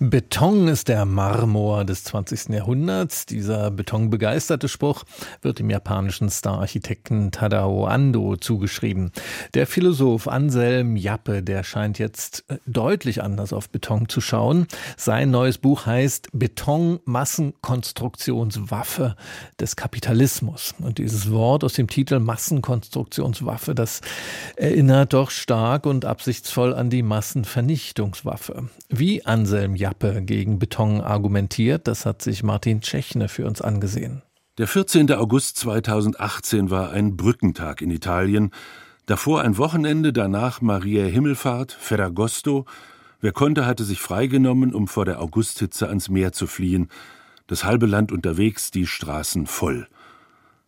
Beton ist der Marmor des 20. Jahrhunderts. Dieser betonbegeisterte Spruch wird dem japanischen Stararchitekten Tadao Ando zugeschrieben. Der Philosoph Anselm Jappe, der scheint jetzt äh, deutlich anders auf Beton zu schauen. Sein neues Buch heißt Beton Massenkonstruktionswaffe des Kapitalismus. Und dieses Wort aus dem Titel Massenkonstruktionswaffe, das erinnert doch stark und absichtsvoll an die Massenvernichtungswaffe. Wie Anselm Anselm Jappe gegen Beton argumentiert. Das hat sich Martin Tschechne für uns angesehen. Der 14. August 2018 war ein Brückentag in Italien. Davor ein Wochenende, danach Maria Himmelfahrt, Ferragosto. Wer konnte, hatte sich freigenommen, um vor der Augusthitze ans Meer zu fliehen. Das halbe Land unterwegs, die Straßen voll.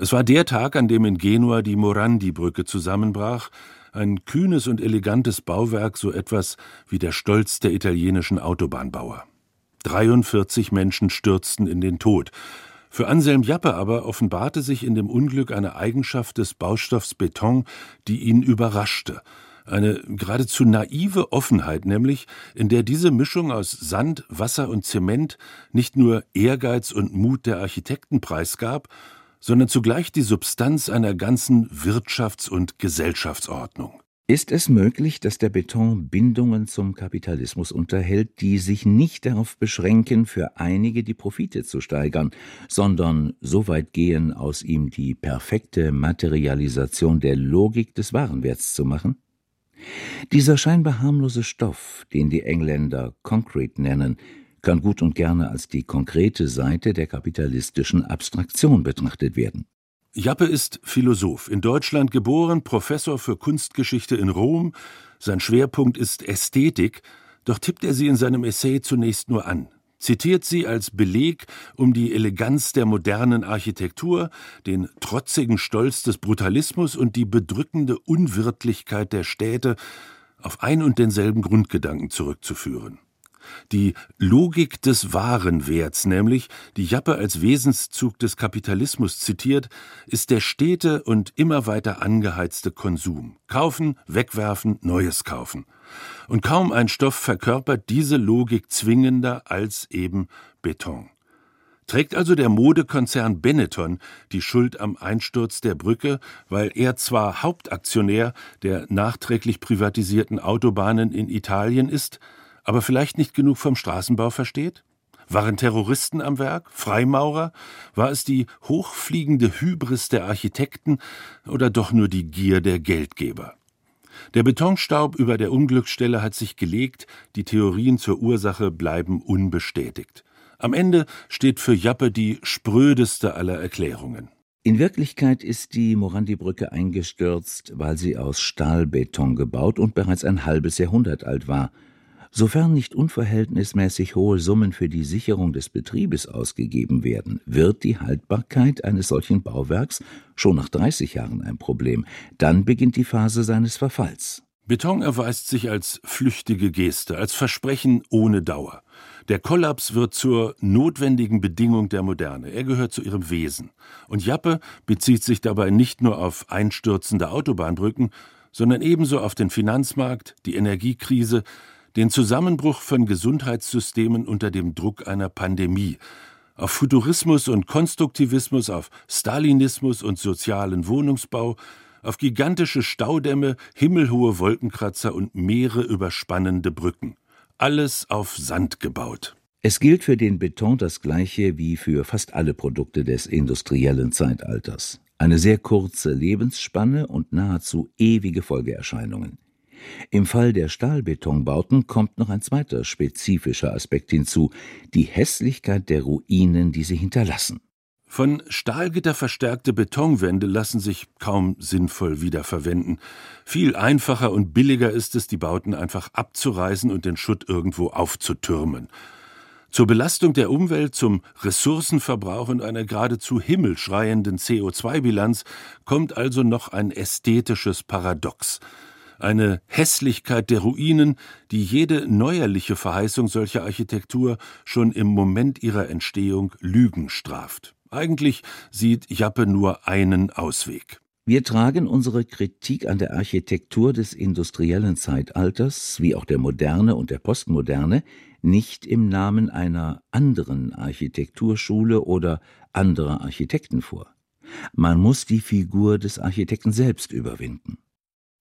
Es war der Tag, an dem in Genua die Morandi-Brücke zusammenbrach, ein kühnes und elegantes Bauwerk, so etwas wie der Stolz der italienischen Autobahnbauer. 43 Menschen stürzten in den Tod. Für Anselm Jappe aber offenbarte sich in dem Unglück eine Eigenschaft des Baustoffs Beton, die ihn überraschte. Eine geradezu naive Offenheit nämlich, in der diese Mischung aus Sand, Wasser und Zement nicht nur Ehrgeiz und Mut der Architekten preisgab, sondern zugleich die Substanz einer ganzen Wirtschafts- und Gesellschaftsordnung. Ist es möglich, dass der Beton Bindungen zum Kapitalismus unterhält, die sich nicht darauf beschränken, für einige die Profite zu steigern, sondern so weit gehen, aus ihm die perfekte Materialisation der Logik des Warenwerts zu machen? Dieser scheinbar harmlose Stoff, den die Engländer Concrete nennen, kann gut und gerne als die konkrete Seite der kapitalistischen Abstraktion betrachtet werden. Jappe ist Philosoph, in Deutschland geboren, Professor für Kunstgeschichte in Rom. Sein Schwerpunkt ist Ästhetik, doch tippt er sie in seinem Essay zunächst nur an, zitiert sie als Beleg, um die Eleganz der modernen Architektur, den trotzigen Stolz des Brutalismus und die bedrückende Unwirtlichkeit der Städte auf ein und denselben Grundgedanken zurückzuführen. Die Logik des wahren Werts, nämlich, die Jappe als Wesenszug des Kapitalismus zitiert, ist der stete und immer weiter angeheizte Konsum. Kaufen, wegwerfen, Neues kaufen. Und kaum ein Stoff verkörpert diese Logik zwingender als eben Beton. Trägt also der Modekonzern Benetton die Schuld am Einsturz der Brücke, weil er zwar Hauptaktionär der nachträglich privatisierten Autobahnen in Italien ist, aber vielleicht nicht genug vom Straßenbau versteht? Waren Terroristen am Werk? Freimaurer? War es die hochfliegende Hybris der Architekten oder doch nur die Gier der Geldgeber? Der Betonstaub über der Unglücksstelle hat sich gelegt, die Theorien zur Ursache bleiben unbestätigt. Am Ende steht für Jappe die sprödeste aller Erklärungen. In Wirklichkeit ist die Morandi-Brücke eingestürzt, weil sie aus Stahlbeton gebaut und bereits ein halbes Jahrhundert alt war – Sofern nicht unverhältnismäßig hohe Summen für die Sicherung des Betriebes ausgegeben werden, wird die Haltbarkeit eines solchen Bauwerks schon nach 30 Jahren ein Problem. Dann beginnt die Phase seines Verfalls. Beton erweist sich als flüchtige Geste, als Versprechen ohne Dauer. Der Kollaps wird zur notwendigen Bedingung der Moderne. Er gehört zu ihrem Wesen. Und Jappe bezieht sich dabei nicht nur auf einstürzende Autobahnbrücken, sondern ebenso auf den Finanzmarkt, die Energiekrise, den Zusammenbruch von Gesundheitssystemen unter dem Druck einer Pandemie, auf Futurismus und Konstruktivismus, auf Stalinismus und sozialen Wohnungsbau, auf gigantische Staudämme, himmelhohe Wolkenkratzer und Meere überspannende Brücken. Alles auf Sand gebaut. Es gilt für den Beton das Gleiche wie für fast alle Produkte des industriellen Zeitalters. Eine sehr kurze Lebensspanne und nahezu ewige Folgeerscheinungen. Im Fall der Stahlbetonbauten kommt noch ein zweiter spezifischer Aspekt hinzu, die Hässlichkeit der Ruinen, die sie hinterlassen. Von Stahlgitter verstärkte Betonwände lassen sich kaum sinnvoll wiederverwenden. Viel einfacher und billiger ist es, die Bauten einfach abzureißen und den Schutt irgendwo aufzutürmen. Zur Belastung der Umwelt, zum Ressourcenverbrauch und einer geradezu himmelschreienden CO2-Bilanz kommt also noch ein ästhetisches Paradox eine Hässlichkeit der Ruinen, die jede neuerliche Verheißung solcher Architektur schon im Moment ihrer Entstehung Lügen straft. Eigentlich sieht Jappe nur einen Ausweg. Wir tragen unsere Kritik an der Architektur des industriellen Zeitalters, wie auch der Moderne und der Postmoderne, nicht im Namen einer anderen Architekturschule oder anderer Architekten vor. Man muss die Figur des Architekten selbst überwinden.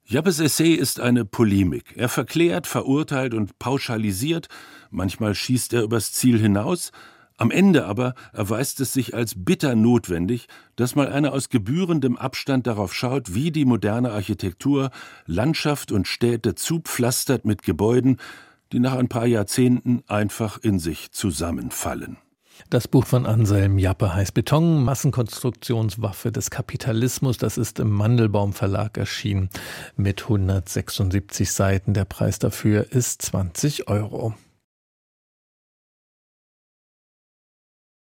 Jappes Essay ist eine Polemik. Er verklärt, verurteilt und pauschalisiert, manchmal schießt er übers Ziel hinaus, am Ende aber erweist es sich als bitter notwendig, dass mal einer aus gebührendem Abstand darauf schaut, wie die moderne Architektur Landschaft und Städte zupflastert mit Gebäuden, die nach ein paar Jahrzehnten einfach in sich zusammenfallen. Das Buch von Anselm Jappe heißt Beton, Massenkonstruktionswaffe des Kapitalismus. Das ist im Mandelbaum Verlag erschienen mit 176 Seiten. Der Preis dafür ist 20 Euro.